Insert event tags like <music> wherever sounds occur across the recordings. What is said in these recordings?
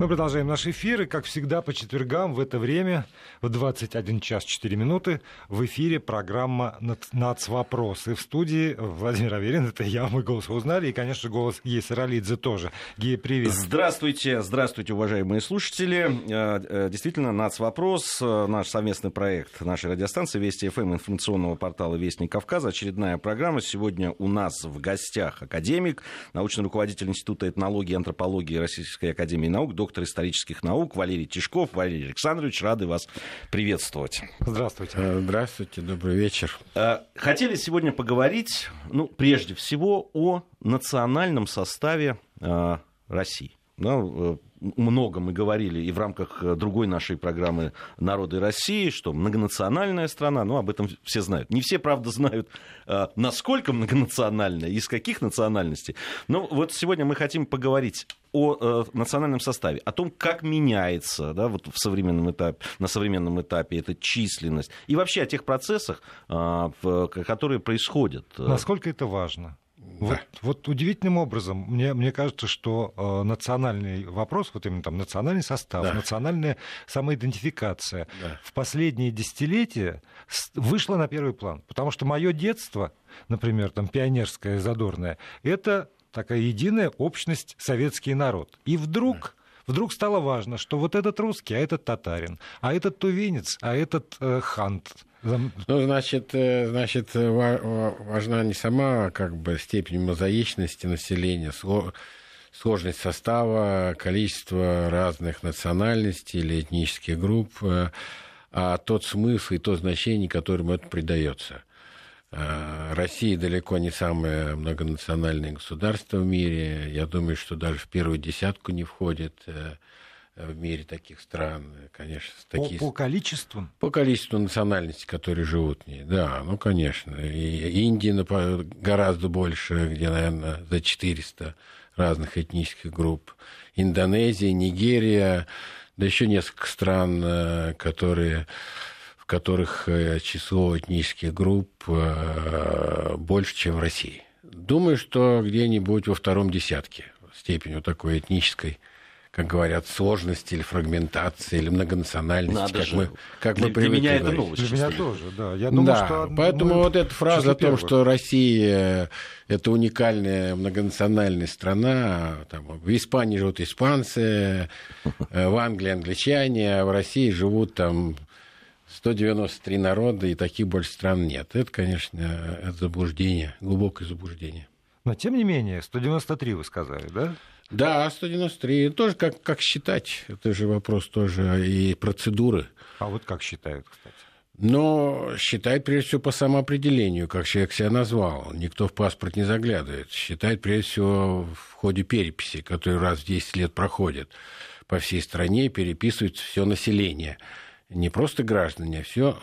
Мы продолжаем наши эфиры. Как всегда, по четвергам в это время, в 21 час 4 минуты, в эфире программа «Нацвопрос». И в студии Владимир Аверин, это я, мой голос узнали, и, конечно, голос Геи Саралидзе тоже. Гея, привет. Здравствуйте, здравствуйте, уважаемые слушатели. Э, э, действительно, «Нацвопрос», э, наш совместный проект нашей радиостанции Вести ФМ, информационного портала Вестник Кавказа. Очередная программа. Сегодня у нас в гостях академик, научный руководитель Института этнологии и антропологии Российской Академии Наук, доктор доктор исторических наук Валерий Тишков. Валерий Александрович, рады вас приветствовать. Здравствуйте. Э, здравствуйте, добрый вечер. Э, хотели сегодня поговорить, ну, прежде всего, о национальном составе э, России. Да, много мы говорили и в рамках э, другой нашей программы «Народы России», что многонациональная страна, ну, об этом все знают. Не все, правда, знают, э, насколько многонациональная, из каких национальностей. Но вот сегодня мы хотим поговорить о э, национальном составе, о том, как меняется да, вот в современном этапе, на современном этапе эта численность, и вообще о тех процессах, э, которые происходят. Насколько это важно? Вот, да. вот удивительным образом, мне, мне кажется, что э, национальный вопрос, вот именно там национальный состав, да. национальная самоидентификация да. в последние десятилетия вышла на первый план. Потому что мое детство, например, там пионерское, задорное, это такая единая общность советский народ. И вдруг вдруг стало важно, что вот этот русский, а этот татарин, а этот тувинец, а этот э, хант, ну, значит, э, значит, важна не сама как бы степень мозаичности населения, сложность состава, количество разных национальностей или этнических групп, э, а тот смысл и то значение, которым это придается. Э, Россия далеко не самое многонациональное государство в мире. Я думаю, что даже в первую десятку не входит в мире таких стран, конечно. Такие... По, по количеству? По количеству национальностей, которые живут в ней, да, ну, конечно. И Индия гораздо больше, где, наверное, за 400 разных этнических групп. Индонезия, Нигерия, да еще несколько стран, э, которые в которых э, число этнических групп э, больше, чем в России. Думаю, что где-нибудь во втором десятке степень вот такой этнической как говорят, сложности или фрагментации, или многонациональности, Надо как же. мы, как для, мы привыкли Для меня говорить. это новость. Для меня тоже, да. Я думаю, да, что поэтому мы вот эта фраза о том, первых. что Россия это уникальная многонациональная страна, там, в Испании живут испанцы, э, в Англии англичане, а в России живут там 193 народа, и таких больше стран нет. Это, конечно, это заблуждение, глубокое заблуждение. Но, тем не менее, 193 вы сказали, да? Да, 193. Тоже как, как считать? Это же вопрос тоже и процедуры. А вот как считают, кстати? Но считает прежде всего по самоопределению, как человек себя назвал. Никто в паспорт не заглядывает. Считает прежде всего в ходе переписи, которая раз в 10 лет проходит по всей стране, переписывают все население. Не просто граждане, а все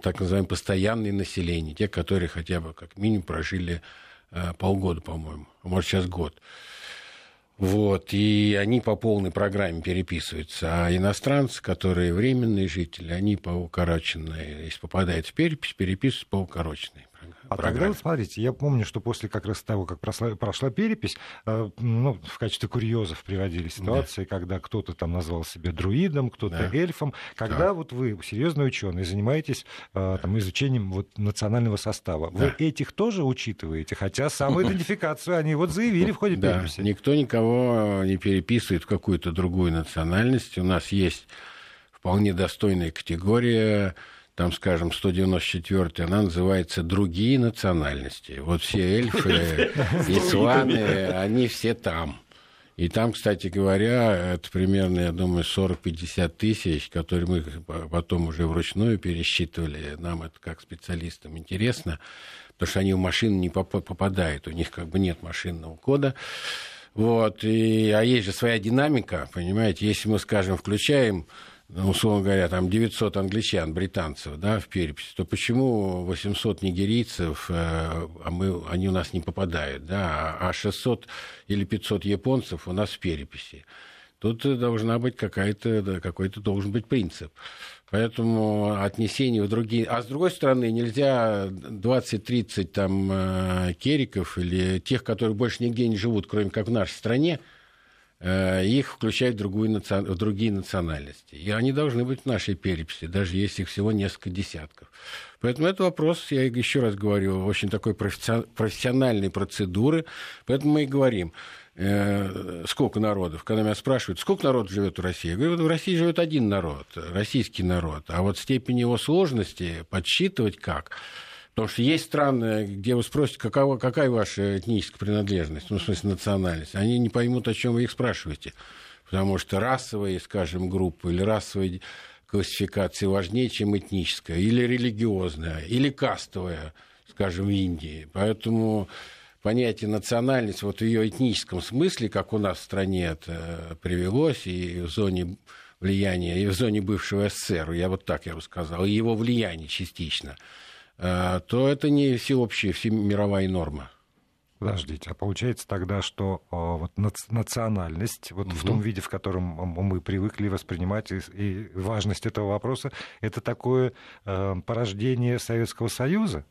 так называемое постоянное население. Те, которые хотя бы как минимум прожили э, полгода, по-моему, а может сейчас год. Вот, и они по полной программе переписываются. А иностранцы, которые временные жители, они по укороченной, если попадают в перепись, переписываются по укороченной. А тогда, вот смотрите, я помню, что после как раз того, как прошла, прошла перепись, э, ну, в качестве курьезов приводили ситуации, да. когда кто-то там назвал себя друидом, кто-то да. эльфом. Когда да. вот вы, серьезный ученый, занимаетесь э, там, изучением вот, национального состава, да. вы этих тоже учитываете? Хотя самоидентификацию <laughs> они вот заявили в ходе переписи. Да. Никто никого не переписывает в какую-то другую национальность. У нас есть вполне достойная категория там, скажем, 194 она называется «Другие национальности». Вот все эльфы <laughs> и сваны, они все там. И там, кстати говоря, это примерно, я думаю, 40-50 тысяч, которые мы потом уже вручную пересчитывали. Нам это как специалистам интересно, потому что они в машину не попадают, у них как бы нет машинного кода. Вот, и, а есть же своя динамика, понимаете, если мы, скажем, включаем условно говоря, там 900 англичан, британцев, да, в переписи, то почему 800 нигерийцев, э, а мы, они у нас не попадают, да, а 600 или 500 японцев у нас в переписи? Тут должна быть какая-то, какой-то должен быть принцип. Поэтому отнесение в другие... А с другой стороны, нельзя 20-30 там э, кериков или тех, которые больше нигде не живут, кроме как в нашей стране, их включать в, другую, в другие национальности. И они должны быть в нашей переписи, даже если их всего несколько десятков. Поэтому это вопрос, я еще раз говорю, очень такой профессиональной процедуры. Поэтому мы и говорим, э, сколько народов. Когда меня спрашивают, сколько народов живет в России, я говорю, в России живет один народ, российский народ. А вот степень его сложности подсчитывать как – Потому что есть страны, где вы спросите, какова, какая ваша этническая принадлежность, ну, в смысле национальность. Они не поймут, о чем вы их спрашиваете. Потому что расовые, скажем, группы или расовые классификации важнее, чем этническая, или религиозная, или кастовая, скажем, в Индии. Поэтому понятие национальность вот в ее этническом смысле, как у нас в стране это привелось, и в зоне влияния, и в зоне бывшего СССР, я вот так я бы сказал, и его влияние частично – Э, то это не всеобщая, всемировая норма. Подождите, а получается тогда, что о, вот национальность, вот угу. в том виде, в котором мы привыкли воспринимать, и, и важность этого вопроса, это такое э, порождение Советского Союза?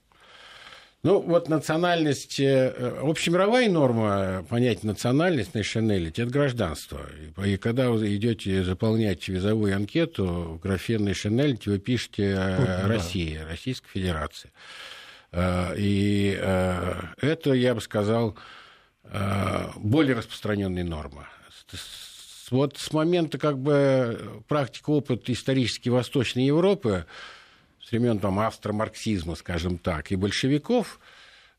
Ну, вот национальность, э, общемировая норма понятия национальность, nationality, это гражданство. И когда вы идете заполнять визовую анкету, в графе nationality вы пишете э, Россия, Российская Федерация. Э, и это, я бы сказал, более распространенная норма. Вот с момента как бы практики, опыт исторически Восточной Европы, с времен там, австромарксизма, скажем так, и большевиков,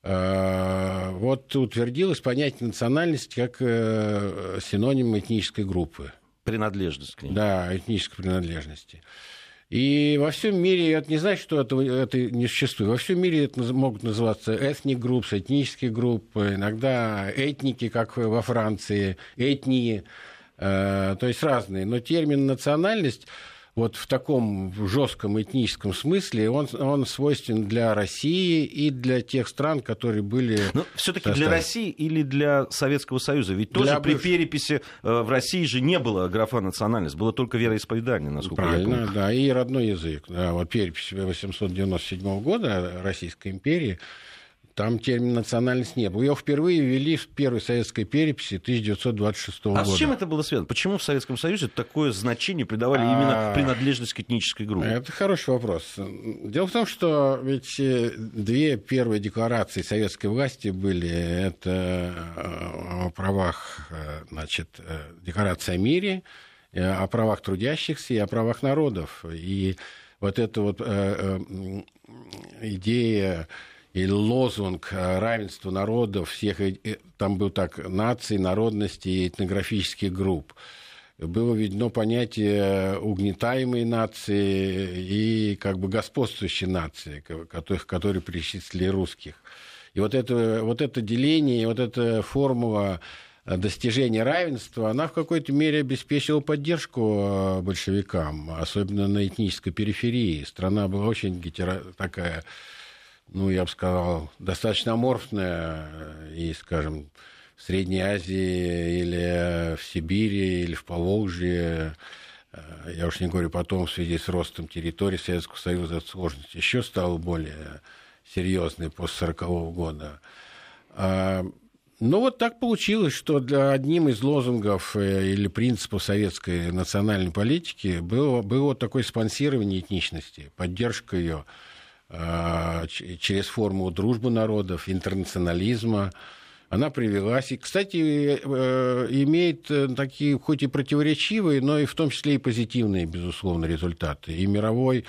э, вот утвердилось понятие национальности как э, синоним этнической группы. Принадлежность к ней. Да, этнической принадлежности. И во всем мире, это не значит, что это, это не существует, во всем мире это могут называться этник групп, этнические группы, иногда этники, как во Франции, этнии, э, то есть разные. Но термин национальность вот в таком жестком этническом смысле он, он свойственен для России и для тех стран, которые были... Но все-таки для России или для Советского Союза? Ведь тоже для при переписи э, в России же не было графа национальность, было только вероисповедание, насколько Правильно, я помню. да, и родной язык. Да, вот перепись 897 года Российской империи там термин национальность не было. Его впервые ввели в первой советской переписи 1926 а года. А с чем это было связано? Почему в Советском Союзе такое значение придавали а... именно принадлежность к этнической группе? Это хороший вопрос. Дело в том, что ведь э, две первые декларации советской власти были. Это э, о правах, э, значит, декларация о мире, о правах трудящихся и о правах народов. И вот эта вот идея или лозунг э, равенства народов, всех, э, там был так, наций, народностей и этнографических групп. Было введено понятие угнетаемой нации и как бы господствующей нации, которых, которые причислили русских. И вот это, вот это деление, вот эта формула достижения равенства, она в какой-то мере обеспечила поддержку э, большевикам, особенно на этнической периферии. Страна была очень гетеро... такая ну, я бы сказал, достаточно аморфная, и, скажем, в Средней Азии или в Сибири, или в Поволжье, э, я уж не говорю потом, в связи с ростом территории Советского Союза, сложность еще стала более серьезной после 1940 года. А, ну, вот так получилось, что для одним из лозунгов э, или принципов советской национальной политики было, было такое спонсирование этничности, поддержка ее через форму дружбы народов, интернационализма. Она привелась. И, кстати, э, имеет э, такие, хоть и противоречивые, но и в том числе и позитивные, безусловно, результаты. И мировой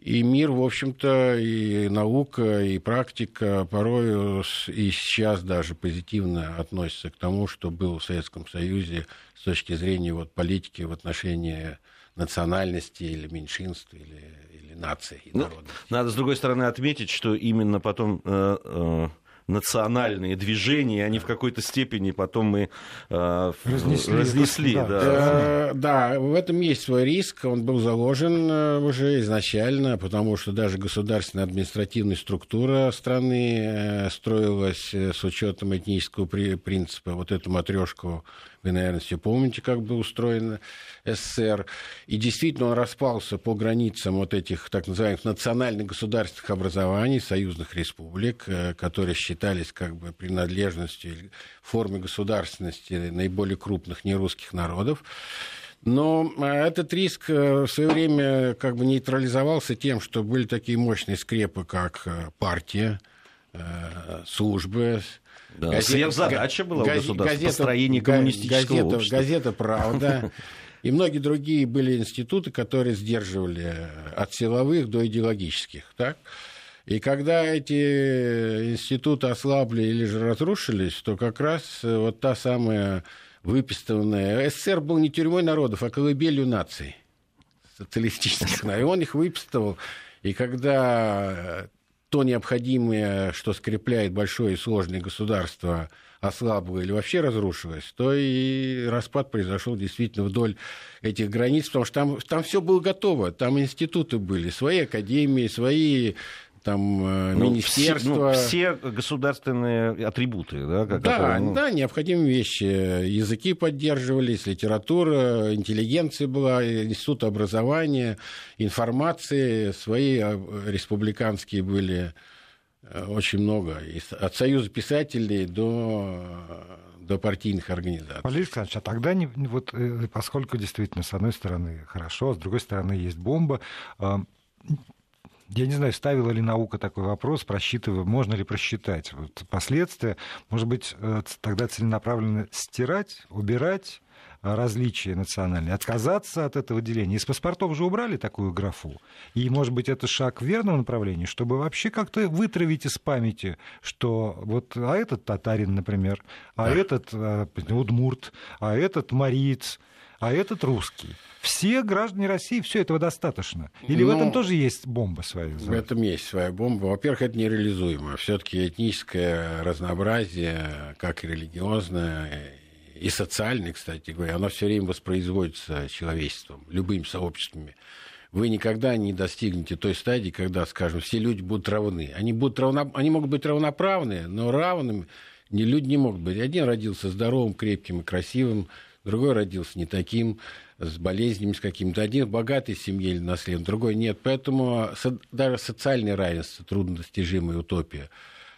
и мир, в общем-то, и наука, и практика порой и сейчас даже позитивно относятся к тому, что было в Советском Союзе с точки зрения вот, политики в отношении национальности или меньшинств, или нации и ну, Надо, с другой стороны, отметить, что именно потом э, э, национальные движения, они в какой-то степени потом мы э, разнесли. разнесли да. Да. Э, да, в этом есть свой риск. Он был заложен э, уже изначально, потому что даже государственная административная структура страны э, строилась с учетом этнического принципа. Вот эту матрешку Вы, наверное, все помните, как был устроен СССР. И действительно он распался по границам вот этих так называемых национальных государственных образований, союзных республик, э, которые считались как бы принадлежностью формы государственности наиболее крупных нерусских народов. Но э, этот риск в свое время как бы нейтрализовался тем, что были такие мощные скрепы, как партия, службы, да. Газета, Сверхзадача была газ, у государства газета, построение коммунистического газета, общества. Газета «Правда». <laughs> И многие другие были институты, которые сдерживали от силовых до идеологических. Так? И когда эти институты ослабли или же разрушились, то как раз вот та самая выпистованная... СССР был не тюрьмой народов, а колыбелью наций социалистических. И он их выпистывал. И когда то необходимое, что скрепляет большое и сложное государство, ослабло или вообще разрушилось, то и распад произошел действительно вдоль этих границ, потому что там, там все было готово, там институты были, свои академии, свои там э, ну, министерства. Все, ну, все государственные атрибуты, да? Как да, ну... да, необходимые вещи. Языки поддерживались, литература, интеллигенция была, институт образования, информации, свои а, республиканские были э, очень много. От Союза писателей до до партийных организаций. Валерий Александрович, а тогда, не, вот, э, поскольку действительно, с одной стороны, хорошо, а с другой стороны, есть бомба, я не знаю, ставила ли наука такой вопрос, просчитывая, можно ли просчитать вот последствия. Может быть, э, тогда целенаправленно стирать, убирать различия национальные, отказаться от этого деления. Из паспортов же убрали такую графу. И, может быть, это шаг в верном направлении, чтобы вообще как-то вытравить из памяти, что вот, а этот татарин, например, а да. этот а, удмурт, а этот мариец, а этот русский. Все граждане России, все этого достаточно. Или ну, в этом тоже есть бомба своя? В этом есть своя бомба. Во-первых, это нереализуемо. Все-таки этническое разнообразие, как и религиозное, и социальное, кстати говоря, оно все время воспроизводится человечеством, любыми сообществами. Вы никогда не достигнете той стадии, когда, скажем, все люди будут равны. Они, будут равно... Они могут быть равноправны, но равными не люди не могут быть. Один родился здоровым, крепким и красивым, другой родился не таким, с болезнями с каким-то. Один в богатой семье или наследен, другой нет. Поэтому даже социальное равенство труднодостижимая утопия.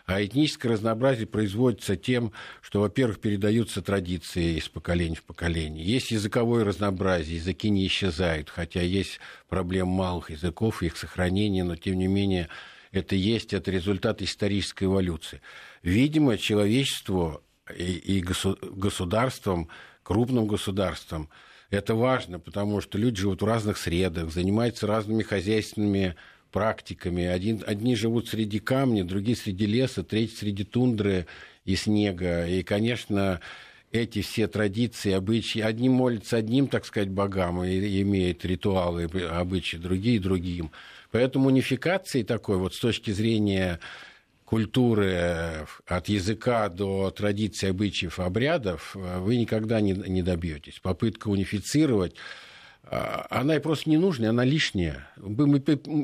А этническое разнообразие производится тем, что, во-первых, передаются традиции из поколения в поколение. Есть языковое разнообразие, языки не исчезают, хотя есть проблема малых языков, их сохранения, но, тем не менее, это есть, это результат исторической эволюции. Видимо, человечеству и, и государствам крупным государствам. Это важно, потому что люди живут в разных средах, занимаются разными хозяйственными практиками. Один, одни живут среди камня, другие среди леса, третьи среди тундры и снега. И, конечно, эти все традиции, обычаи, одни молятся одним, так сказать, богам и имеют ритуалы, обычаи, другие другим. Поэтому унификации такой вот с точки зрения культуры, э, от языка до традиций, обычаев, обрядов, э, вы никогда не, не добьетесь. Попытка унифицировать а, она и просто не нужная, она лишняя.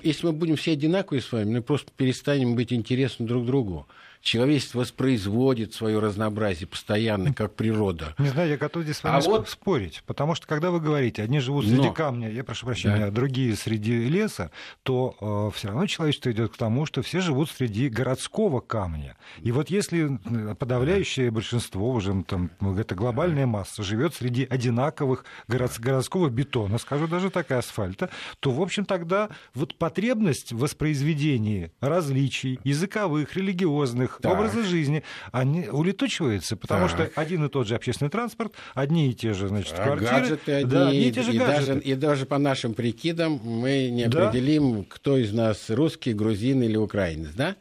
Если мы будем все одинаковые с вами, мы просто перестанем быть интересны друг другу человечество воспроизводит свое разнообразие постоянно, как природа. Не знаю, я готов здесь с вами а вот... спорить, потому что когда вы говорите, одни живут среди Но... камня, я прошу прощения, да. а другие среди леса, то э, все равно человечество идет к тому, что все живут среди городского камня. И вот если подавляющее большинство, уже там, это глобальная масса, живет среди одинаковых город... городского бетона, скажу даже так, и асфальта, то, в общем, тогда вот потребность в воспроизведении различий языковых, религиозных, их так. образа жизни, они улетучиваются, потому так. что один и тот же общественный транспорт, одни и те же, значит, а квартиры. Гаджеты одни, да, одни и те же и гаджеты. Даже, и даже по нашим прикидам мы не да? определим, кто из нас русский, грузин или украинец, да?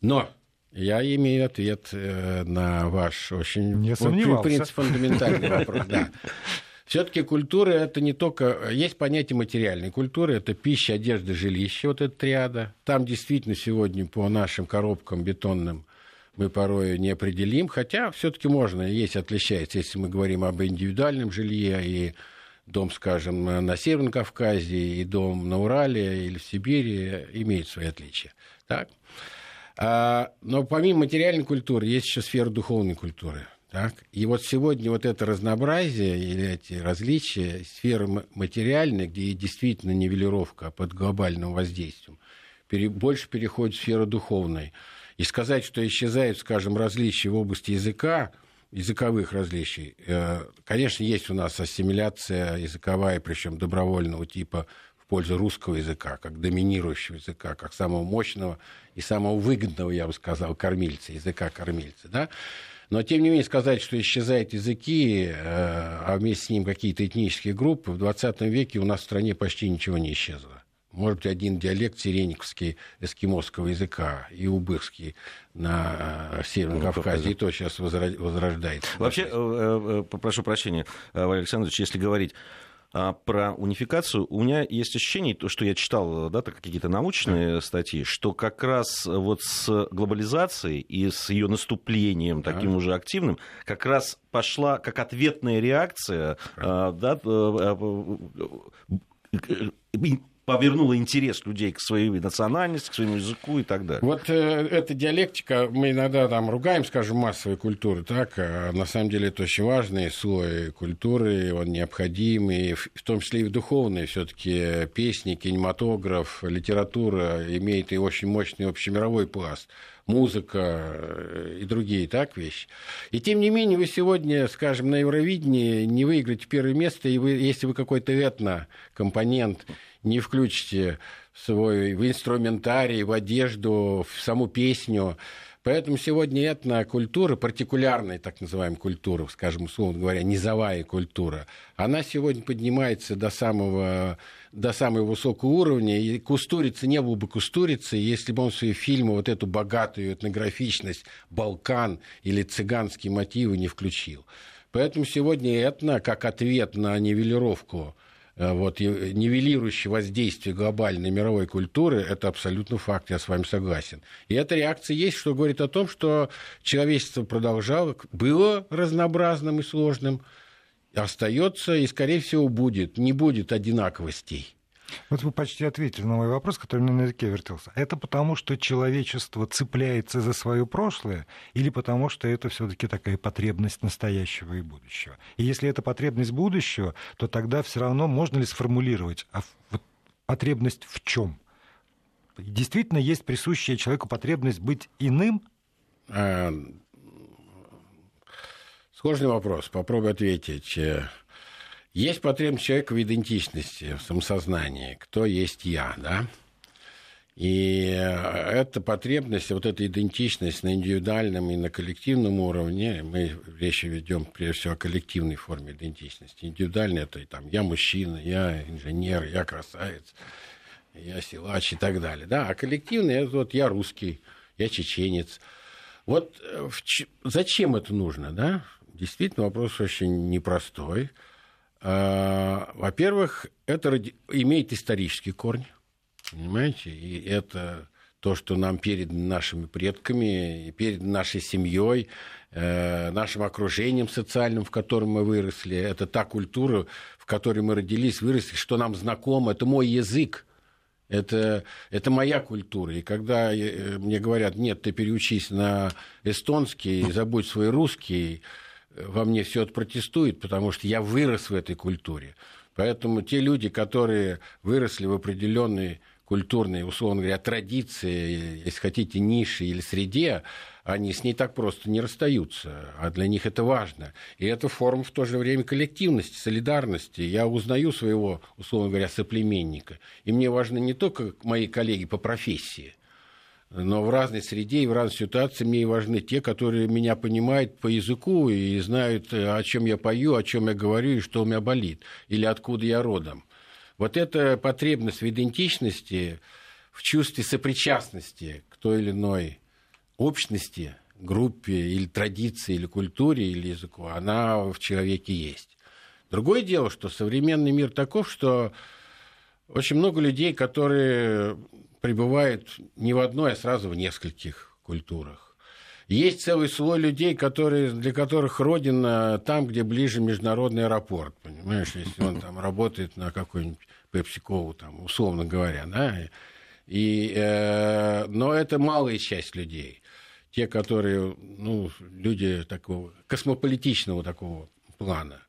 Но я имею ответ э, на ваш очень не принцип фундаментальный вопрос. Да. Все-таки культура это не только... Есть понятие материальной культуры, это пища, одежда, жилище, вот эта триада. Там действительно сегодня по нашим коробкам бетонным мы порой не определим, хотя все-таки можно, есть отличается, если мы говорим об индивидуальном жилье и дом, скажем, на Северном Кавказе и дом на Урале или в Сибири имеют свои отличия. Так? А, но помимо материальной культуры есть еще сфера духовной культуры. Так? И вот сегодня вот это разнообразие или эти различия, сферы материальной, где действительно нивелировка под глобальным воздействием, пере, больше переходит в сферу духовной. И сказать, что исчезают, скажем, различия в области языка, языковых различий, э, конечно, есть у нас ассимиляция языковая, причем добровольного типа в пользу русского языка, как доминирующего языка, как самого мощного и самого выгодного, я бы сказал, кормильца, языка кормильца. Да? Но, тем не менее, сказать, что исчезают языки, э, а вместе с ним какие-то этнические группы, в 20 веке у нас в стране почти ничего не исчезло. Может быть, один диалект сирениковский эскимосского языка и убыхский на э, Северном ну, Кавказе, и то сейчас возрождается. Вообще, э, попрошу прощения, Валерий Александрович, если говорить а про унификацию, у меня есть ощущение, то, что я читал да, какие-то научные да. статьи, что как раз вот с глобализацией и с ее наступлением да. таким уже активным, как раз пошла как ответная реакция да, э, э, повернула интерес людей к своей национальности, к своему языку и так далее. Вот э, эта диалектика, мы иногда там ругаем, скажем, массовой культуры, так, а на самом деле это очень важный слой культуры, он необходимый, в том числе и в духовной, все-таки песни, кинематограф, литература имеет и очень мощный общемировой пласт музыка э, и другие так вещи. И тем не менее, вы сегодня, скажем, на Евровидении не выиграете первое место, и вы, если вы какой-то этно-компонент не включите свой в инструментарий, в одежду, в саму песню. Поэтому сегодня этнокультура, партикулярная так называемая культура, скажем, условно говоря, низовая культура, она сегодня поднимается до самого, до самого высокого уровня, и Кустурица не был бы Кустурицей, если бы он в свои фильмы вот эту богатую этнографичность, Балкан или цыганские мотивы не включил. Поэтому сегодня этно, как ответ на нивелировку вот, нивелирующее воздействие глобальной мировой культуры, это абсолютно факт, я с вами согласен. И эта реакция есть, что говорит о том, что человечество продолжало, было разнообразным и сложным, остается и, скорее всего, будет, не будет одинаковостей. Вот вы почти ответили на мой вопрос, который мне на языке вертелся. Это потому, что человечество цепляется за свое прошлое, или потому, что это все-таки такая потребность настоящего и будущего? И если это потребность будущего, то тогда все равно можно ли сформулировать, а вот потребность в чем? Действительно есть присущая человеку потребность быть иным? А, сложный вопрос. Попробую ответить. Есть потребность человека в идентичности, в самосознании. Кто есть я, да? И эта потребность, вот эта идентичность на индивидуальном и на коллективном уровне, мы речь ведем прежде всего о коллективной форме идентичности. Индивидуальный это там я мужчина, я инженер, я красавец, я силач и так далее. Да? А коллективный это вот я русский, я чеченец. Вот э, зачем это нужно, да? Действительно, вопрос очень непростой. А, во-первых, это имеет исторический корень, понимаете, и это то, что нам перед нашими предками, перед нашей семьей, э, нашим окружением социальным, в котором мы выросли. Это та культура, в которой мы родились, выросли, что нам знакомо. Это мой язык. Это, это моя культура. И когда э, мне говорят, нет, ты переучись на эстонский, забудь свой русский, во мне все это протестует, потому что я вырос в этой культуре. Поэтому те люди, которые выросли в определенной культурной, условно говоря, традиции, если хотите, ниши или среде, они с ней так просто не расстаются, а для них это важно. И это форма в то же время коллективности, солидарности. Я узнаю своего, условно говоря, соплеменника. И мне важны не только мои коллеги по профессии, но в разной среде и в разной ситуации мне важны те, которые меня понимают по языку и знают, э, о чем я пою, о чем я говорю и что у меня болит, или откуда я родом. Вот эта потребность в идентичности, в чувстве сопричастности к той или иной общности, группе или традиции, или культуре, или языку, она в человеке есть. Другое дело, что современный мир таков, что очень много людей, которые пребывают не в одной, а сразу в нескольких культурах. Есть целый слой людей, которые, для которых родина там, где ближе международный аэропорт. Понимаешь, если он там <laughs> работает на какой-нибудь Пепсикову, там, условно говоря. Да? И, э, но это малая часть людей. те, которые, ну, люди такого космополитичного такого плана.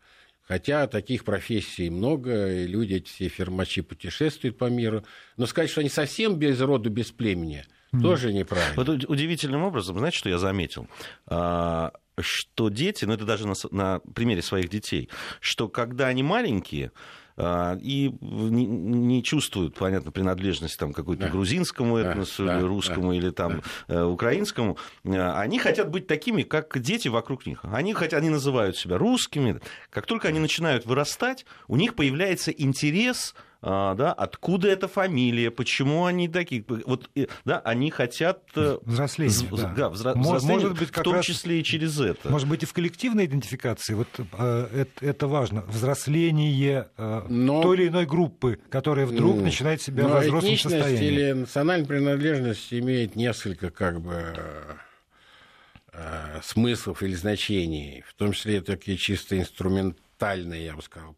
Хотя таких профессий много, и люди, эти все фермачи путешествуют по миру. Но сказать, что они совсем без роду, без племени, mm. тоже неправильно. Вот удивительным образом, знаете, что я заметил? А, что дети, ну это даже на, на примере своих детей, что когда они маленькие, и не, не чувствуют, понятно, принадлежность там, какой-то да. грузинскому этносу, да, или русскому, да, или там, да. Э, украинскому, а, они хотят быть такими, как дети вокруг них. Они, хотят, они называют себя русскими. Как только они начинают вырастать, у них появляется интерес а, да, откуда эта фамилия, почему они такие, вот, да, они хотят... Э, взросление, да. да взро... может, взросление, быть, в том раз, числе и через это. Может быть, и в коллективной идентификации, вот э, это, это важно, взросление э, но... той или иной группы, которая вдруг mm. начинает себя в взрослом состоянии. или национальная принадлежность имеет несколько, как бы смыслов или значений, в том числе такие чисто инструмент тотальное, я бы сказал.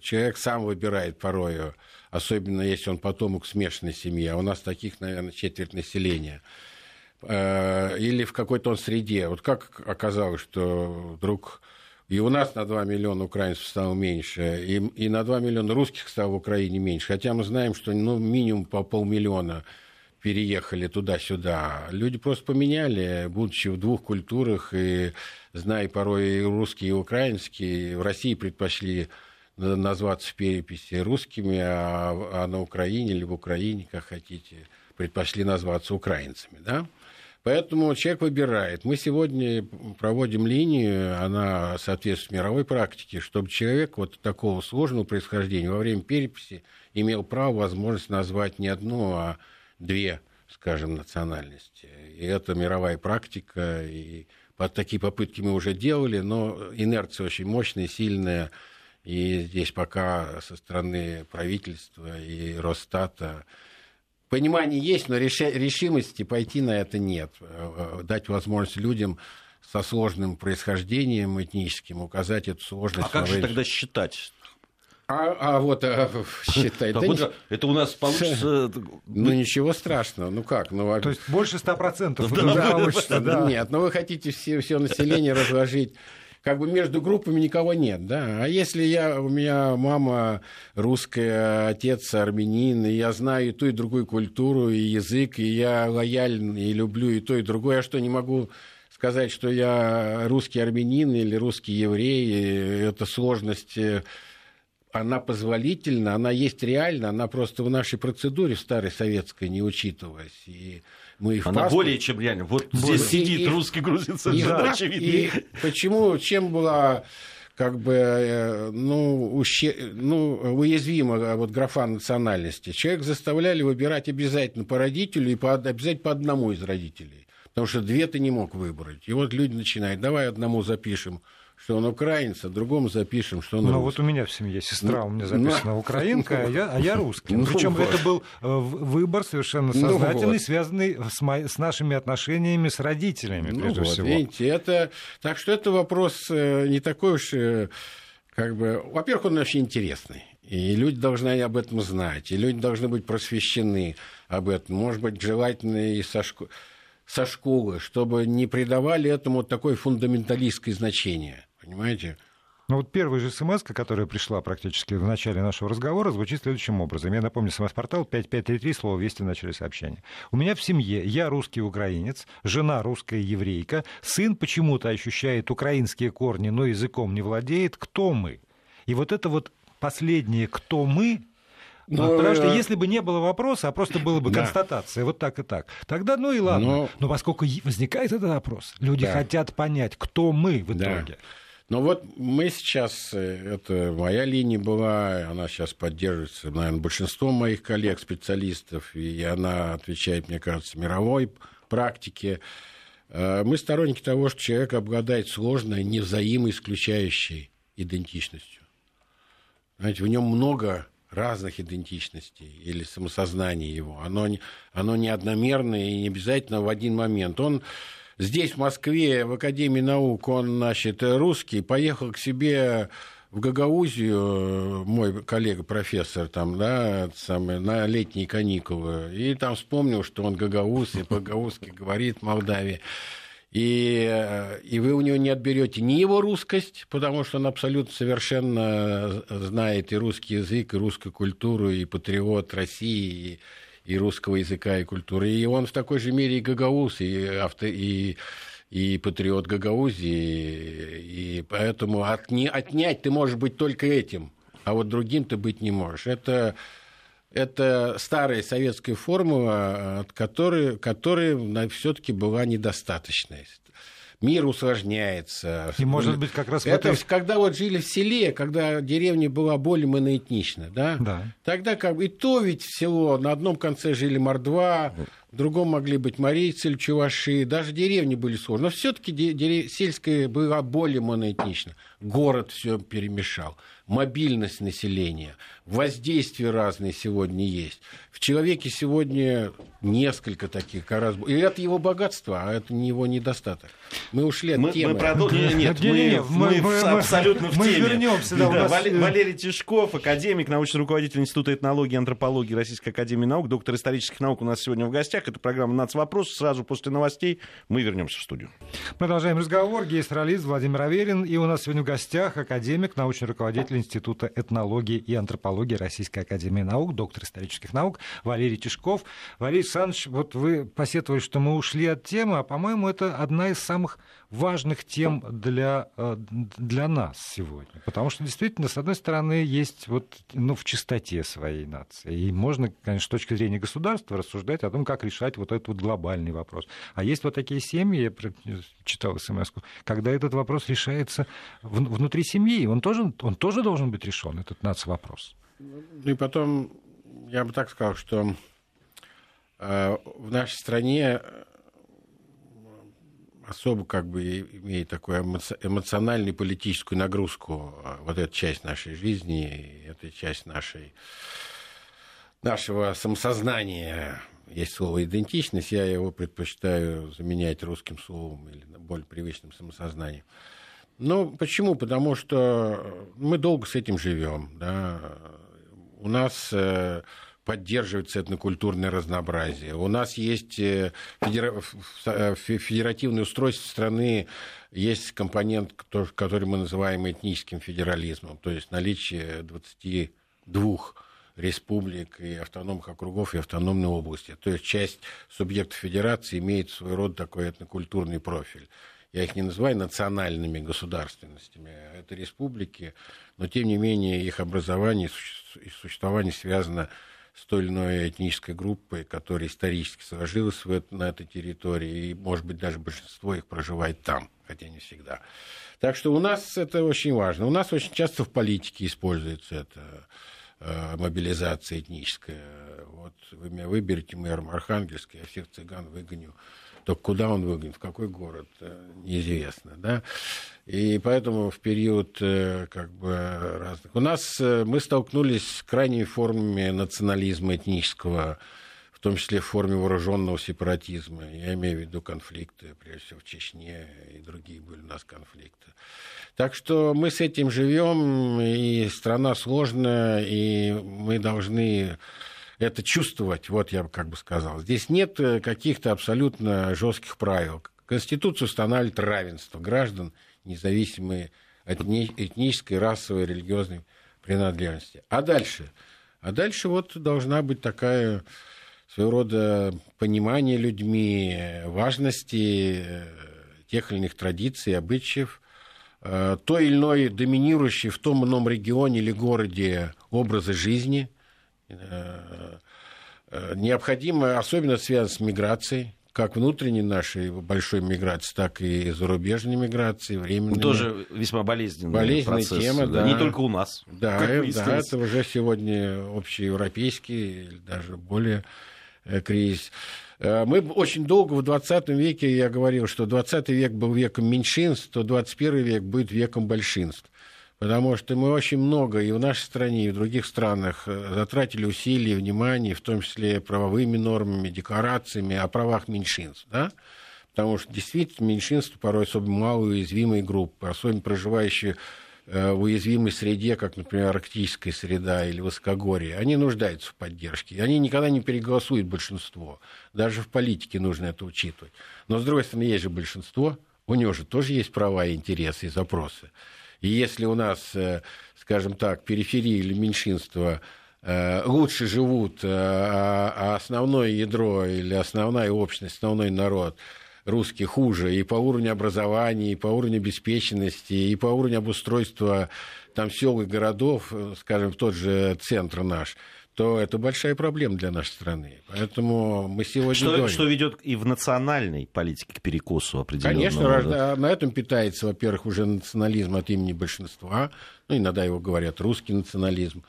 Человек сам выбирает порою, особенно если он потомок смешанной семьи, а у нас таких, наверное, четверть населения. Э, или в какой-то он среде. Вот как оказалось, что вдруг и у нас на 2 миллиона украинцев стало меньше, и, и на 2 миллиона русских стало в Украине меньше. Хотя мы знаем, что ну, минимум по полмиллиона переехали туда-сюда. Люди просто поменяли, будучи в двух культурах и зная порой и русский, и украинский, в России предпочли назваться в переписи русскими, а, а на Украине или в Украине, как хотите, предпочли назваться украинцами. Да? Поэтому человек выбирает. Мы сегодня проводим линию, она соответствует мировой практике, чтобы человек вот такого сложного происхождения во время переписи имел право, возможность назвать не одну, а две, скажем, национальности. И это мировая практика, и такие попытки мы уже делали, но инерция очень мощная, сильная, и здесь пока со стороны правительства и Росстата понимание есть, но решимости пойти на это нет. Э, дать возможность людям со сложным происхождением этническим указать эту сложность. А как же тогда считать? А, а вот а, считай. Да вот, это у нас получится... Ну, ничего страшного. Ну как? Ну, а То есть больше 100% да, получится, да? Нет, но ну, вы хотите все, все население разложить как бы между группами никого нет, да. А если я, у меня мама русская, отец армянин, и я знаю и ту, и другую культуру, и язык, и я лоялен, и люблю и то, и другое, я что, не могу сказать, что я русский армянин или русский еврей, это сложность э, она позволительна, она есть реально, она просто в нашей процедуре старой советской не учитывалась. И мы она паспорт... более чем реально. Вот более... здесь сидит и, русский грузин совершенно да, очевидно. И почему, чем была как бы, э, ну, уще... ну, уязвима вот графа национальности. Человек заставляли выбирать обязательно по родителю и по, обязательно по одному из родителей. Потому что две ты не мог выбрать. И вот люди начинают, давай одному запишем что он украинец, а другому запишем, что он Ну, русский. вот у меня в семье сестра, ну, у меня записана ну, украинка, а я, а я русский. Ну, Причем вот. это был э, выбор совершенно ну сознательный, ну, вот. связанный с, мо... с нашими отношениями с родителями, ну, прежде вот, всего. Видите, это... Так что это вопрос э, не такой уж... Э, как бы... Во-первых, он очень интересный. И люди должны об этом знать, и люди должны быть просвещены об этом. Может быть, желательно и со школы со школы, чтобы не придавали этому такое фундаменталистское значение. Понимаете? Ну вот первая же смс, которая пришла практически в начале нашего разговора, звучит следующим образом. Я напомню, смс-портал 5533, слово «Вести» в начале сообщения. У меня в семье я русский украинец, жена русская еврейка, сын почему-то ощущает украинские корни, но языком не владеет. Кто мы? И вот это вот последнее «кто мы» Но, ну, Потому что э, если бы не было вопроса, а просто была бы <laughs> да. констатация, вот так и так, тогда ну и ладно. Но, Но поскольку возникает этот вопрос, люди да. хотят понять, кто мы в итоге. Да. Но вот мы сейчас, э, это моя линия была, она сейчас поддерживается, наверное, большинством моих коллег, специалистов, и она отвечает, мне кажется, мировой практике. Э, мы сторонники того, что человек обладает сложной, невзаимоисключающей идентичностью. Знаете, в нем много разных идентичностей или самосознания его. Оно, оно не одномерное и не обязательно в один момент. Он здесь, в Москве, в Академии наук, он, значит, русский, поехал к себе в Гагаузию, мой коллега-профессор там, да, самый, на летние каникулы, и там вспомнил, что он гагауз, и по-гагаузски говорит в Молдавии. И, и вы у него не отберете ни его русскость, потому что он абсолютно совершенно знает и русский язык, и русскую культуру, и патриот России, и, и русского языка и культуры. И он в такой же мере и гагауз, и, авто, и, и патриот Гагаузии, и, и поэтому отня, отнять ты можешь быть только этим, а вот другим ты быть не можешь. Это это старая советская формула, от которой, которой все-таки была недостаточной мир усложняется. И может быть как раз... Это этой... когда вот жили в селе, когда деревня была более моноэтнична, да? Да. Тогда как бы и то ведь село, на одном конце жили мордва, в другом могли быть марийцы или чуваши, даже деревни были сложны. Но все-таки дерев... сельская была более моноэтнична. Город все перемешал мобильность населения, воздействия разные сегодня есть. В человеке сегодня несколько таких гораздо... И это его богатство, а это не его недостаток. Мы ушли от мы, темы. Мы продол... Нет, нет, мы, нет, мы, мы, мы абсолютно в мы теме. вернемся. Да, да, нас... Валерий Тишков, академик, научный руководитель Института этнологии и антропологии Российской Академии Наук, доктор исторических наук у нас сегодня в гостях. Это программа «Нацвопрос». Сразу после новостей мы вернемся в студию. Продолжаем разговор. Гейстролист Владимир Аверин. И у нас сегодня в гостях академик, научный руководитель Института этнологии и антропологии Российской Академии Наук, доктор исторических наук Валерий Тишков. Валерий Александрович, вот вы посетовали, что мы ушли от темы, а, по-моему, это одна из самых важных тем для, э, для нас сегодня. Потому что действительно, с одной стороны, есть вот, ну, в чистоте своей нации. И можно, конечно, с точки зрения государства рассуждать о том, как решать вот этот вот глобальный вопрос. А есть вот такие семьи, я читал смс когда этот вопрос решается внутри семьи. Он тоже, он тоже должен быть решен, этот нацвопрос. Ну и потом, я бы так сказал, что э, в нашей стране особо как бы имеет такую эмоциональную политическую нагрузку а, вот эта часть нашей жизни, эта часть нашей, нашего самосознания. Есть слово идентичность, я его предпочитаю заменять русским словом или более привычным самосознанием. Ну, почему? Потому что мы долго с этим живем. Да? У нас э, поддерживается этнокультурное разнообразие. У нас есть э, федера... Э, федеративное устройство страны, есть компонент, который мы называем этническим федерализмом, то есть наличие 22 республик и автономных округов и автономной области. То есть часть субъектов федерации имеет свой род такой этнокультурный профиль. Я их не называю национальными государственностями, а это республики, но тем не менее их образование и существование связано с той или иной этнической группой, которая исторически сложилась в, на этой территории, и, может быть, даже большинство их проживает там, хотя не всегда. Так что у нас это очень важно. У нас очень часто в политике используется это э, мобилизация этническая. Вот вы меня выберете мэром Архангельска, я всех цыган выгоню только куда он выгонит, в какой город, э, неизвестно. Да? И поэтому в период э, как бы, разных... У нас э, мы столкнулись с крайними формами национализма этнического, в том числе в форме вооруженного сепаратизма. Я имею в виду конфликты, прежде всего в Чечне и другие были у нас конфликты. Так что мы с этим живем, и страна сложная, и мы должны это чувствовать, вот я бы как бы сказал. Здесь нет э, каких-то абсолютно жестких правил. Конституция устанавливает равенство граждан, независимые от этнической, расовой, религиозной принадлежности. А дальше? А дальше вот должна быть такая своего рода понимание людьми важности э, тех или иных традиций, обычаев, э, той или иной доминирующей в том ином регионе или городе образа жизни, необходимо, особенно связано с миграцией, как внутренней нашей большой миграции, так и зарубежной миграции, временной. Тоже весьма болезненная, болезненная процесс, тема, да. Не только у нас. <laughs> Да, да, это уже сегодня общеевропейский, или даже более э, кризис. Мы очень долго в 20 веке, я говорил, что 20 век был веком меньшинств, то 21 век будет веком большинств потому что мы очень много и в нашей стране, и в других странах э, затратили усилий, внимание, в том числе правовыми нормами, декларациями о правах меньшинств, да? потому что действительно меньшинство порой особенно малоуязвимые группы, особенно проживающие э, в уязвимой среде, как, например, арктическая среда или высокогорье, они нуждаются в поддержке. Они никогда не переголосуют большинство. Даже в политике нужно это учитывать. Но, с другой стороны, есть же большинство, у него же тоже есть права и интересы и запросы. И если у нас, э, скажем так, периферии или меньшинства э, лучше живут, а, а основное ядро или основная общность, основной народ – русский хуже и по уровню образования, и по уровню обеспеченности, и по уровню обустройства там сел и городов, э, скажем, тот же центр наш, то это большая проблема для нашей страны. Поэтому мы сегодня что, говорим... Что ведет и в национальной политике к перекосу определенному. Конечно, да? на этом питается, во-первых, уже национализм от имени большинства, ну, иногда его говорят русский национализм,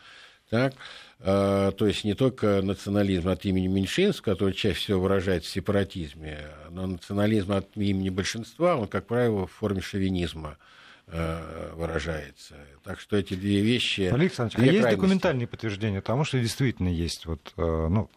так, а, то есть не только национализм от имени меньшинств, который чаще всего выражается в сепаратизме, но национализм от имени большинства, он, как правило, в форме шовинизма а, выражается. Так что эти две вещи... Александр, две а есть документальные подтверждения тому, что действительно есть вот, ну,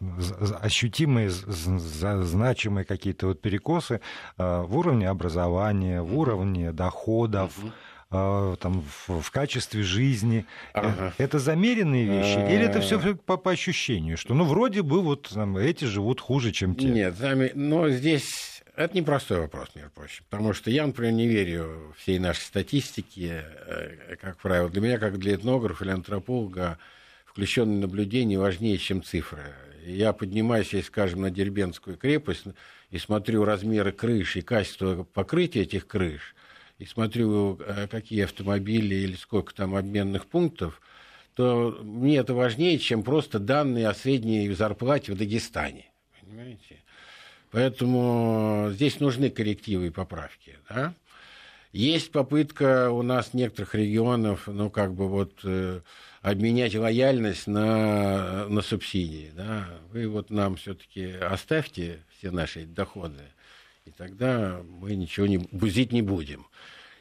ощутимые, значимые какие-то вот перекосы в уровне образования, в уровне доходов, угу там, в, в качестве жизни. Ага. Это замеренные вещи? Или это все по, по ощущению, что ну вроде бы вот там, эти живут хуже, чем те? Нет, но здесь это непростой вопрос, между прочим. Потому что я, например, не верю всей нашей статистике, э, как правило. Для меня, как для этнографа или антрополога, включенные наблюдения важнее, чем цифры. Я поднимаюсь, если, скажем, на Дербенскую крепость и смотрю размеры крыш и качество покрытия этих крыш, и смотрю, э, какие автомобили или сколько там обменных пунктов, то мне это важнее, чем просто данные о средней зарплате в Дагестане. Понимаете? Поэтому здесь нужны коррективы и поправки. Да? Есть попытка у нас некоторых регионов, ну, как бы вот э, обменять лояльность на, на субсидии. Да? Вы вот нам все-таки оставьте все наши доходы, и тогда мы ничего не бузить не будем.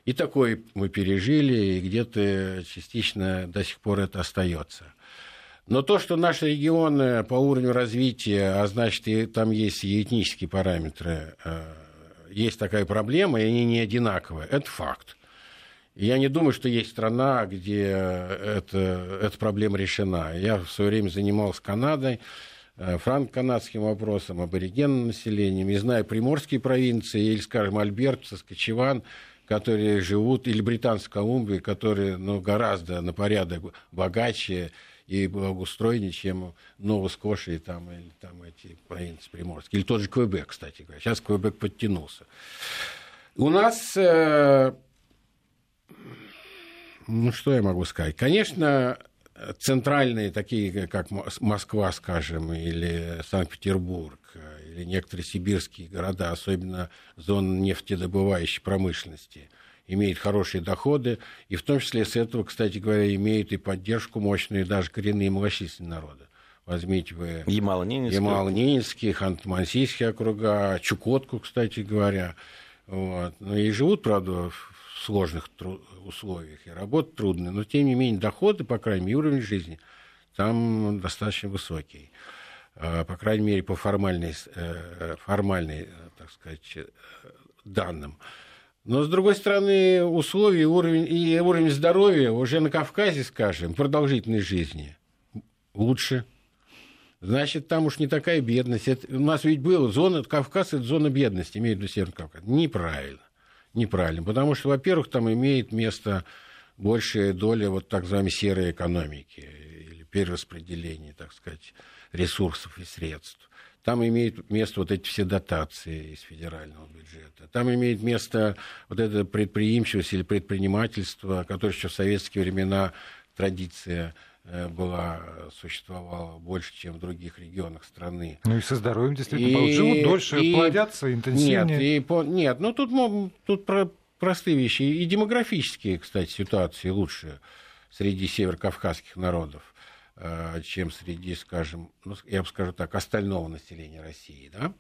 И такое мы пережили, и где-то частично до сих пор это остается. Но то, что наши регионы по уровню развития, а значит, и там есть и этнические параметры, э, есть такая проблема, и они не одинаковые, это факт. Я не думаю, что есть страна, где это, эта проблема решена. Я в свое время занимался Канадой, э, франко-канадским вопросом, аборигенным населением, и знаю приморские провинции, или, скажем, Альберт, Саскачеван, которые живут, или Британской Колумбии, которые ну, гораздо на порядок богаче и благоустроеннее, чем Новоскоши там, или там эти провинции приморские. Или тот же Квебек, кстати говоря. Сейчас Квебек подтянулся. У нас, э, ну что я могу сказать? Конечно, центральные, такие как Москва, скажем, или Санкт-Петербург, или некоторые сибирские города, особенно зоны нефтедобывающей промышленности, имеют хорошие доходы, и в том числе с этого, кстати говоря, имеют и поддержку мощные даже коренные малочисленные народы. Возьмите вы Ямало-Ненецкий, Ямало-Ненецкий Ханты-Мансийские округа, Чукотку, кстати говоря. Вот. Ну, и живут, правда, в сложных тру- условиях, и работа трудная, но, тем не менее, доходы, по крайней мере, уровень жизни там достаточно высокий. А, по крайней мере, по формальной, э, формальной так сказать, э, данным. Но, с другой стороны, условия уровень, и уровень здоровья уже на Кавказе, скажем, продолжительной жизни лучше. Значит, там уж не такая бедность. Это, у нас ведь было зона, Кавказ – это зона бедности, имеет в виду Северный Кавказ. Неправильно. Неправильно. Потому что, во-первых, там имеет место большая доля вот так называемой серой экономики или перераспределения, так сказать, ресурсов и средств. Там имеют место вот эти все дотации из федерального бюджета. Там имеет место вот это предприимчивость или предпринимательство, которое еще в советские времена традиция э, была, существовала больше, чем в других регионах страны. Ну и со здоровьем действительно и, живут дольше, и, плодятся интенсивнее. Нет, и, нет ну тут, тут про, простые вещи. И демографические, кстати, ситуации лучше среди северокавказских народов. Э, чем среди, скажем, ну, я бы скажу так, остального населения России. Да?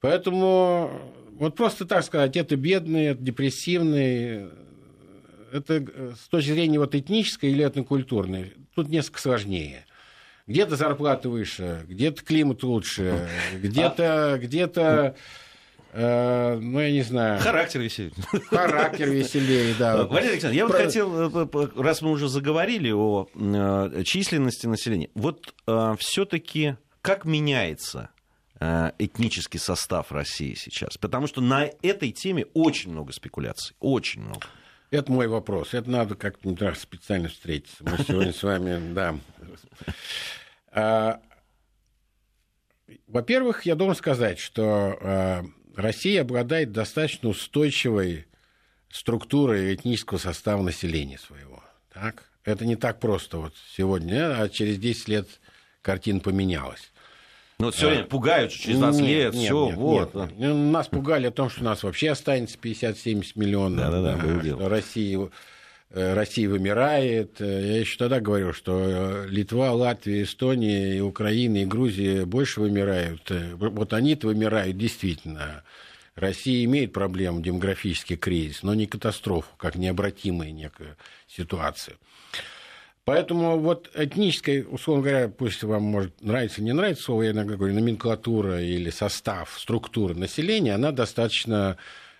Поэтому вот просто так сказать, это бедные, это депрессивные, это э, с точки зрения вот этнической или этнокультурной, тут несколько сложнее. Где-то зарплата выше, где-то климат лучше, где-то, где-то Э, ну, я не знаю. Характер веселее. Характер веселее, да. Валерий Александрович, я вот хотел, раз мы уже заговорили о численности населения, вот все-таки как меняется этнический состав России сейчас? Потому что на этой теме очень много спекуляций, очень много. Это мой вопрос. Это надо как-нибудь раз специально встретиться. Мы сегодня с вами, да. А, во-первых, я должен сказать, что Россия обладает достаточно устойчивой структурой этнического состава населения своего. Так? Это не так просто вот сегодня, а через 10 лет картина поменялась. Ну, вот все время а, пугают, через 20 нет, лет, все, вот. Нет. Нас пугали о том, что у нас вообще останется 50-70 миллионов. Да-да-да, было дело. Россия, э, Россия вымирает. Я еще тогда говорил, что э, Литва, Латвия, Эстония, и Украина, и Грузия больше вымирают. Э, вот они-то вымирают действительно. Россия имеет проблему, демографический кризис, но не катастрофу, как необратимая некая ситуация. Поэтому вот этническая, условно говоря, пусть вам может нравится, не нравится слово, я иногда говорю, номенклатура или состав, структура населения, она достаточно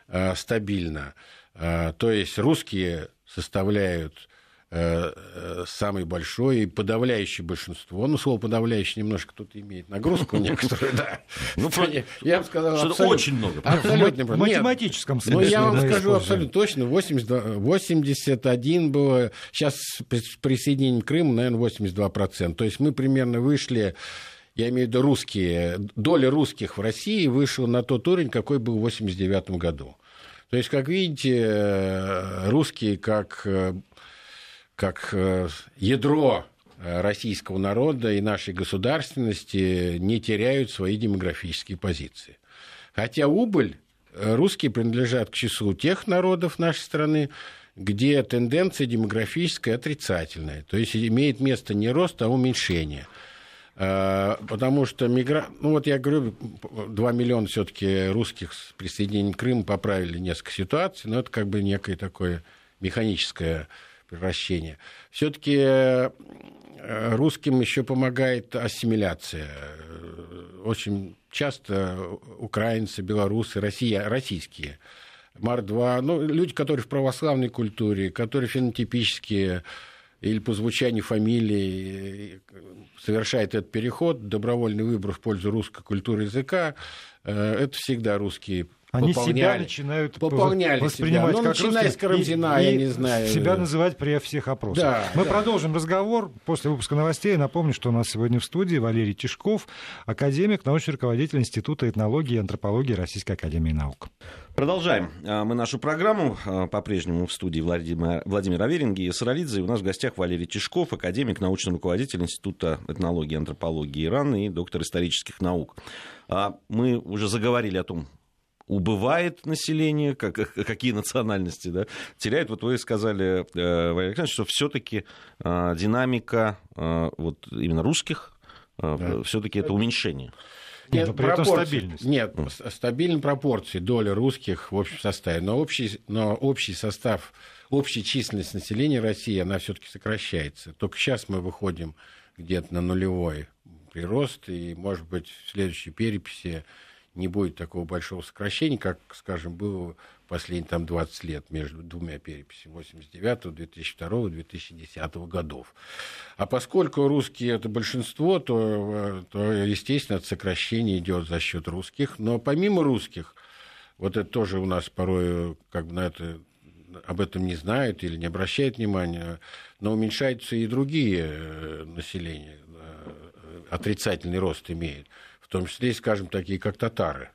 э, стабильна. Э, то есть русские составляют Э, э, самый большой и подавляющее большинство. Ну, слово подавляющее немножко тут имеет нагрузку <laughs> некоторую, да. Ну, я бы сказал, что очень много. Абсолютно. В математическом смысле. Ну, я вам скажу абсолютно точно, 81 было, сейчас с присоединением Крыма, наверное, 82%. То есть мы примерно вышли я имею в виду русские, доля русских в России вышла на тот уровень, какой был в 89 году. То есть, как видите, э, русские как как э, ядро э, российского народа и нашей государственности не теряют свои демографические позиции. Хотя убыль э, русские принадлежат к числу тех народов нашей страны, где тенденция демографическая отрицательная. То есть имеет место не рост, а уменьшение. Потому что мигра... ну вот я говорю, 2 миллиона все-таки русских с присоединением Крыма поправили несколько ситуаций, но это как бы некое такое механическое превращения. Все-таки э, русским еще помогает ассимиляция. Очень часто украинцы, белорусы, Россия, российские, Мар-2, ну, люди, которые в православной культуре, которые фенотипические или по звучанию фамилии совершает этот переход, добровольный выбор в пользу русской культуры языка, э, это всегда русские они себя начинают пополняли воспринимать себя. Ну, как начиная с Карамзина, я не знаю. Себя называть при всех опросах. Да, Мы да. продолжим разговор после выпуска новостей. Напомню, что у нас сегодня в студии Валерий Тишков, академик, научный руководитель Института этнологии и антропологии Российской Академии Наук. Продолжаем а, мы нашу программу. А, по-прежнему в студии Владимир, Владимир Аверинги и Саралидзе. У нас в гостях Валерий Тишков, академик, научный руководитель Института этнологии и антропологии Ирана и доктор исторических наук. А, мы уже заговорили о том, убывает население, как, <laughs> какие национальности да, теряют. Вот вы сказали, э, Валерий Александрович, что все-таки э, динамика э, вот именно русских да. все-таки это уменьшение. Нет, но при этом стабильность. Нет, стабильной пропорции доля русских в общем составе. Но общий, но общий состав, общая численность населения России, она все-таки сокращается. Только сейчас мы выходим где-то на нулевой прирост, и, может быть, в следующей переписи не будет такого большого сокращения, как, скажем, было последние там, 20 лет между двумя переписями 89 2002 2010 годов. А поскольку русские это большинство, то, то, естественно, это сокращение идет за счет русских. Но помимо русских, вот это тоже у нас порой как бы на это об этом не знают или не обращают внимания, но уменьшаются и другие э, населения, э, отрицательный рост имеют в том числе, скажем, такие, как татары.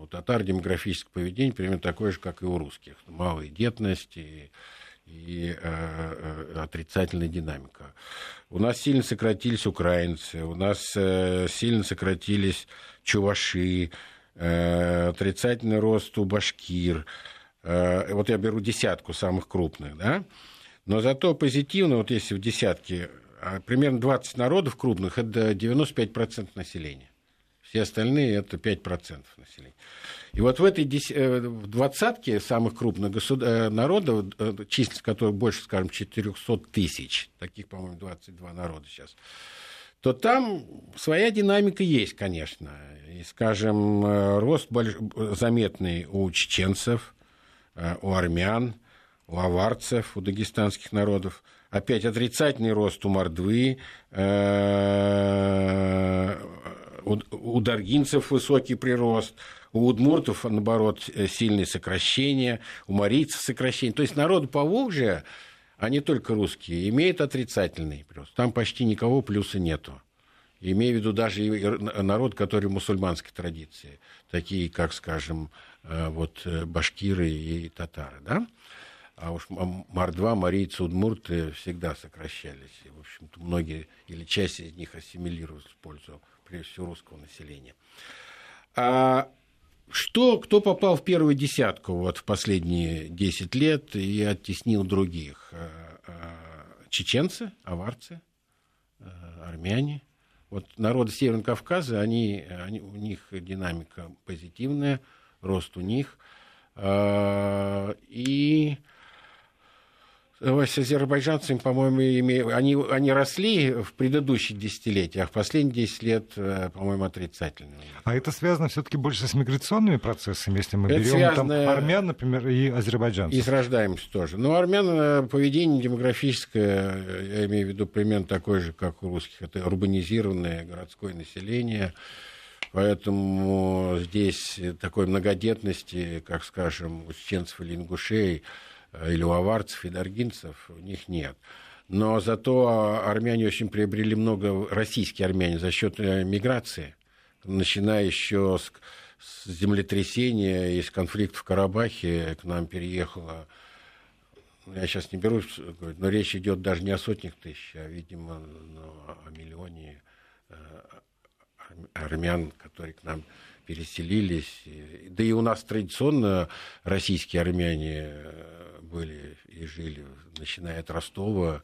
У татар демографическое поведение примерно такое же, как и у русских. Малая детность и, и э, э, отрицательная динамика. У нас сильно сократились украинцы, у нас э, сильно сократились чуваши, э, отрицательный рост у башкир. Э, вот я беру десятку самых крупных, да? Но зато позитивно, вот если в десятке, а примерно 20 народов крупных, это 95% населения. Все остальные это 5% населения. И вот в этой э, в двадцатке самых крупных госуд... Э, народов, э, численность которых больше, скажем, 400 тысяч, таких, по-моему, 22 народа сейчас, то там своя динамика есть, конечно. И, скажем, рост больш... заметный у чеченцев, у армян, у аварцев, у дагестанских народов. Опять отрицательный рост у мордвы, э, у даргинцев высокий прирост, у удмуртов, наоборот, сильное сокращение, у марийцев сокращение. То есть народ Поволжья, а не только русские, имеет отрицательный прирост. Там почти никого плюса нету. Имею в виду даже народ, который в мусульманской традиции, такие как, скажем, э, вот э, башкиры и татары, да? А уж мордва, марийцы, удмурты всегда сокращались. И, в общем-то, многие или часть из них ассимилировались в пользу, прежде всего, русского населения. А что, кто попал в первую десятку вот, в последние 10 лет и оттеснил других? Э, чеченцы, аварцы, армяне – вот народы Северного Кавказа, они, они, у них динамика позитивная, рост у них. А, и с азербайджанцами, по-моему, они, они росли в предыдущих десятилетиях, а в последние 10 лет, э, по-моему, отрицательно. А это связано все-таки больше с миграционными процессами, если мы это берем связано... там армян, например, и азербайджанцев? И с рождаемостью тоже. Но армян э, поведение демографическое, я имею в виду примерно такое же, как у русских. Это урбанизированное городское население. Поэтому здесь такой многодетности, как, скажем, у чеченцев или ингушей, Э, или у аварцев и даргинцев, у них нет. Но зато армяне очень приобрели много, российские армяне, за счет э, миграции, начиная еще с, с землетрясения и с конфликта в Карабахе к нам переехало я сейчас не берусь но речь идет даже не о сотнях тысяч, а, видимо, ну, о миллионе э, армян, которые к нам переселились. Да и у нас традиционно российские армяне были и жили, начиная от Ростова,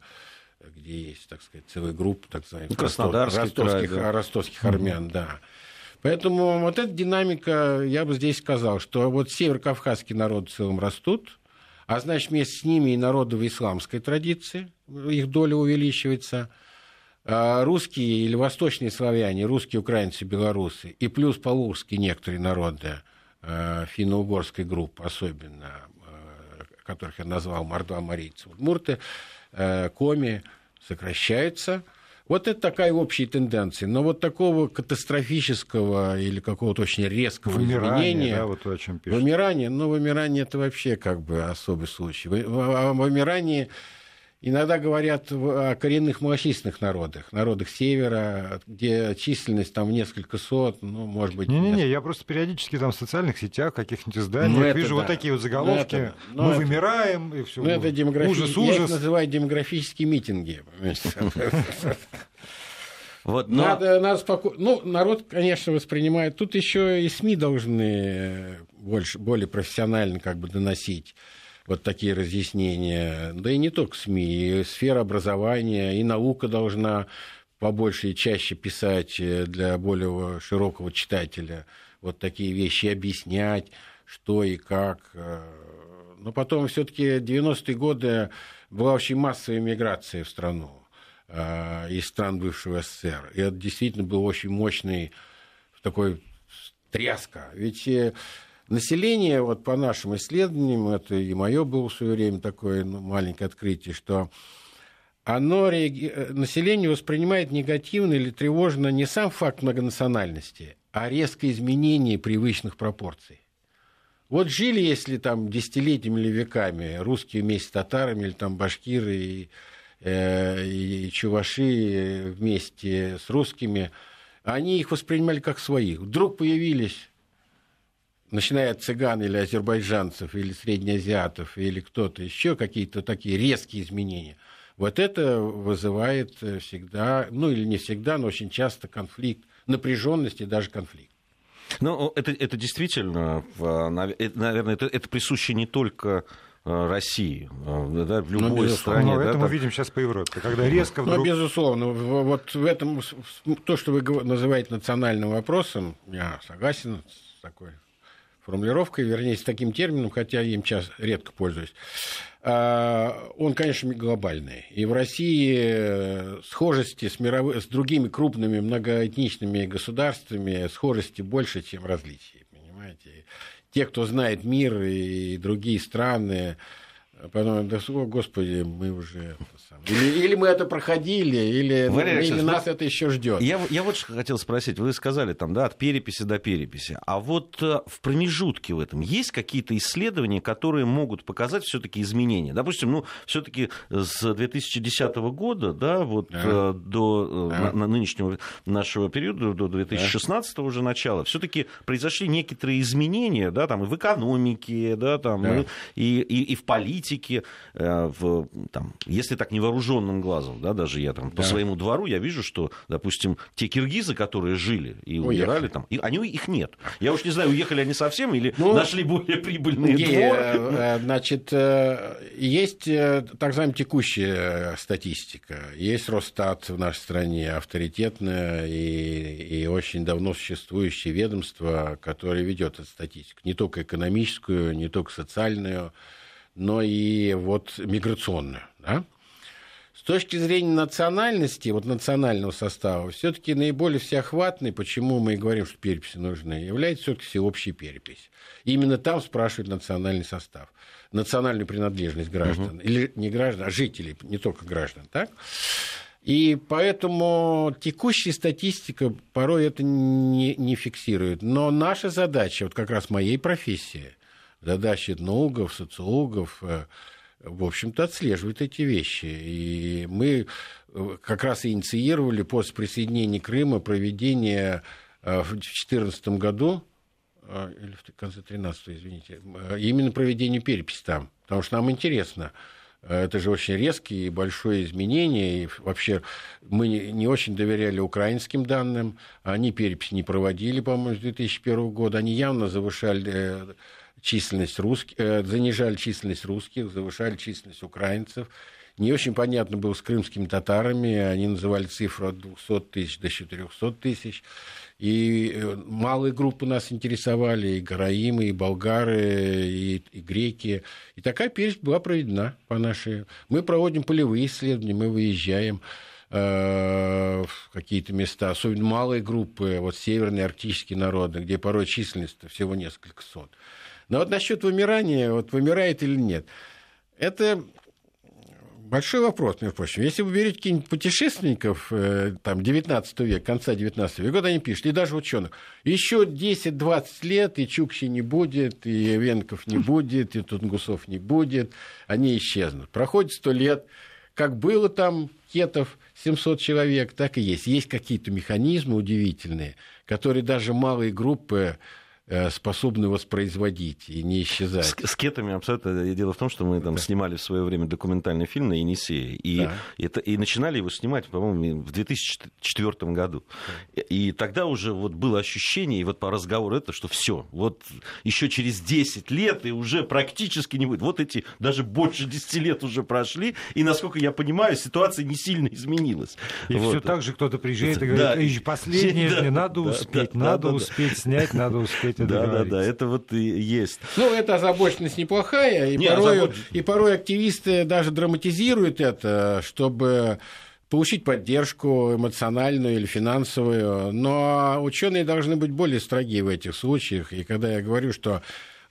где есть, так сказать, целая группа, так сказать, ну, ростовских, край, да. ростовских армян, mm-hmm. да. Поэтому вот эта динамика, я бы здесь сказал, что вот северокавказские народы в целом растут, а значит, вместе с ними и народы в исламской традиции, их доля увеличивается, русские или восточные славяне, русские, украинцы, белорусы, и плюс полурские некоторые народы, а, финно-угорской группы особенно, которых я назвал, мордва марийцы, удмурты, коми сокращаются. Вот это такая общая тенденция. Но вот такого катастрофического или какого-то очень резкого вымирание, изменения... Да, вот о чем пишут. Вымирание, ну, вымирание это вообще как бы особый случай. О вымирании Иногда говорят о коренных малочисленных народах, народах севера, где численность там несколько сот, ну, может быть... Не-не-не, несколько... я просто периодически там в социальных сетях, каких-нибудь изданиях ну, вижу да. вот такие вот заголовки, ну, это, ну, мы это... вымираем, и все. Ну, это демографи... ужас, ужас. Я их называю демографические митинги. Вот, но... надо, надо споко... Ну, народ, конечно, воспринимает. Тут еще и СМИ должны больше, более профессионально как бы доносить вот такие разъяснения. Да и не только СМИ, и сфера образования, и наука должна побольше и чаще писать э, для более широкого читателя вот такие вещи, объяснять, что и как. Э. Но потом все-таки 90-е годы была очень массовая миграция в страну э, из стран бывшего СССР. И это действительно был очень мощный такой тряска. Ведь Население, вот по нашим исследованиям, это и мое было в свое время такое ну, маленькое открытие, что оно, население воспринимает негативно или тревожно не сам факт многонациональности, а резкое изменение привычных пропорций. Вот жили, если там десятилетиями или веками русские вместе с татарами, или там башкиры и, э, и чуваши вместе с русскими, они их воспринимали как своих. Вдруг появились начиная от цыган или азербайджанцев, или среднеазиатов, или кто-то еще, какие-то такие резкие изменения, вот это вызывает всегда, ну или не всегда, но очень часто конфликт, напряженность и даже конфликт. Ну, это, это действительно, наверное, это, это присуще не только э, России, э, да, в любой ну, стране. Но да, это мы видим сейчас по Европе, когда резко вдруг... Ну, безусловно, вот в этом, то, что вы называете национальным вопросом, я согласен с такой формулировкой, вернее, с таким термином, хотя я им сейчас редко пользуюсь. он, конечно, глобальный. И в России схожести с, мировой, с другими крупными многоэтничными государствами схожести больше, чем различий. Понимаете? Те, кто знает мир и другие страны, Потом, да, о, господи, мы уже... Или, или мы это проходили, или, Валерий или нас это еще ждет. Я, я вот что хотел спросить. Вы сказали, там, да, от переписи до переписи. А вот э, в промежутке в этом есть какие-то исследования, которые могут показать все-таки изменения? Допустим, ну, все-таки с 2010 года, да, вот да. Э, до э, да. На нынешнего нашего периода, до 2016 да. уже начала, все-таки произошли некоторые изменения, да, там, и в экономике, да, там, да. И, и, и в политике политики, э, в, там, если так невооруженным глазом, да, даже я там да. по своему двору, я вижу, что, допустим, те киргизы, которые жили и уехали там, и, они, их нет. Я уж не знаю, уехали они совсем или ну, нашли более прибыльные не, дворы. Э, значит, э, есть так называемая текущая статистика. Есть Росстат в нашей стране, авторитетное и, и очень давно существующее ведомство, которое ведет эту статистику. Не только экономическую, не только социальную, но и вот миграционную. Да? С точки зрения национальности, вот национального состава, все-таки наиболее всеохватной, почему мы и говорим, что переписи нужны, является все-таки всеобщая перепись. И именно там спрашивают национальный состав, национальную принадлежность граждан, угу. или не граждан, а жителей, не только граждан, так? И поэтому текущая статистика порой это не, не фиксирует. Но наша задача, вот как раз моей профессии – задача этнологов, социологов, э, в общем-то, отслеживать эти вещи. И мы э, как раз инициировали после присоединения Крыма проведение э, в 2014 году, или в конце 13 извините, именно проведение переписи там, потому что нам интересно. Это же очень резкие и большое изменение. И вообще мы не очень доверяли украинским данным. Они перепись не проводили, по-моему, с 2001 года. Они явно завышали численность русских, э, занижали численность русских, завышали численность украинцев. Не очень понятно было с крымскими татарами, они называли цифру от 200 тысяч до 400 тысяч. И э, малые группы нас интересовали, и гараимы, и болгары, и, и греки. И такая перепись была проведена по нашей... Мы проводим полевые исследования, мы выезжаем э, в какие-то места, особенно малые группы, вот северные арктические народы, где порой численность всего несколько сот. Но вот насчет вымирания, вот вымирает или нет, это большой вопрос, между прочим. Если вы берете каких-нибудь путешественников э, там, 19 века, конца 19 века, вот они пишут, и даже ученых, еще 10-20 лет, и Чукчи не будет, и Венков не будет, и Тунгусов не будет, они исчезнут. Проходит 100 лет, как было там кетов 700 человек, так и есть. Есть какие-то механизмы удивительные, которые даже малые группы способны воспроизводить и не исчезать. С, с кетами абсолютно. Дело в том, что мы там да. снимали в свое время документальный фильм на Енисее, и, да. это, и начинали его снимать, по-моему, в 2004 году. Да. И тогда уже вот было ощущение, и вот по разговору это, что все, вот еще через 10 лет и уже практически не будет. Вот эти даже больше 10 лет уже прошли, и, насколько я понимаю, ситуация не сильно изменилась. И вот. все так же кто-то приезжает и говорит, да. последнее, <laughs> да, надо да, успеть, да, надо да, успеть да. снять, надо успеть да, да, да, это вот и есть. Ну, эта озабоченность неплохая, и, Не, порой, озабоч... и порой активисты даже драматизируют это, чтобы получить поддержку эмоциональную или финансовую. Но ученые должны быть более строги в этих случаях. И когда я говорю, что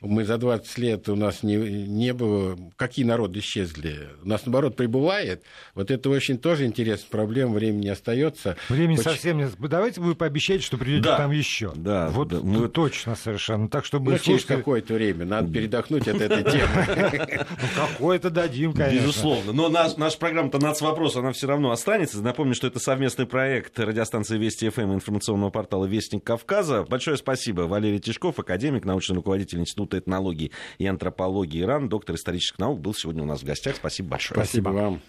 мы за 20 лет у нас не, не было... Какие народы исчезли? У нас, наоборот, прибывает. Вот это очень тоже интересная проблема. Времени не остается. Времени Поч... совсем нет. Давайте вы пообещаете, что придете да. там еще. Да. Вот да. Мы... точно совершенно. Так, чтобы ну, через какое-то время. Надо передохнуть от этой темы. <laughs> Ну, какое-то дадим, конечно. Безусловно. Но наша программа-то «Нацвопрос», она все равно останется. Напомню, что это совместный проект радиостанции Вести ФМ информационного портала Вестник Кавказа. Большое спасибо. Валерий Тишков, академик, научный руководитель Института Института этнологии и антропологии ИРАН, доктор исторических наук, был сегодня у нас в гостях. Спасибо большое. Спасибо, Спасибо. вам.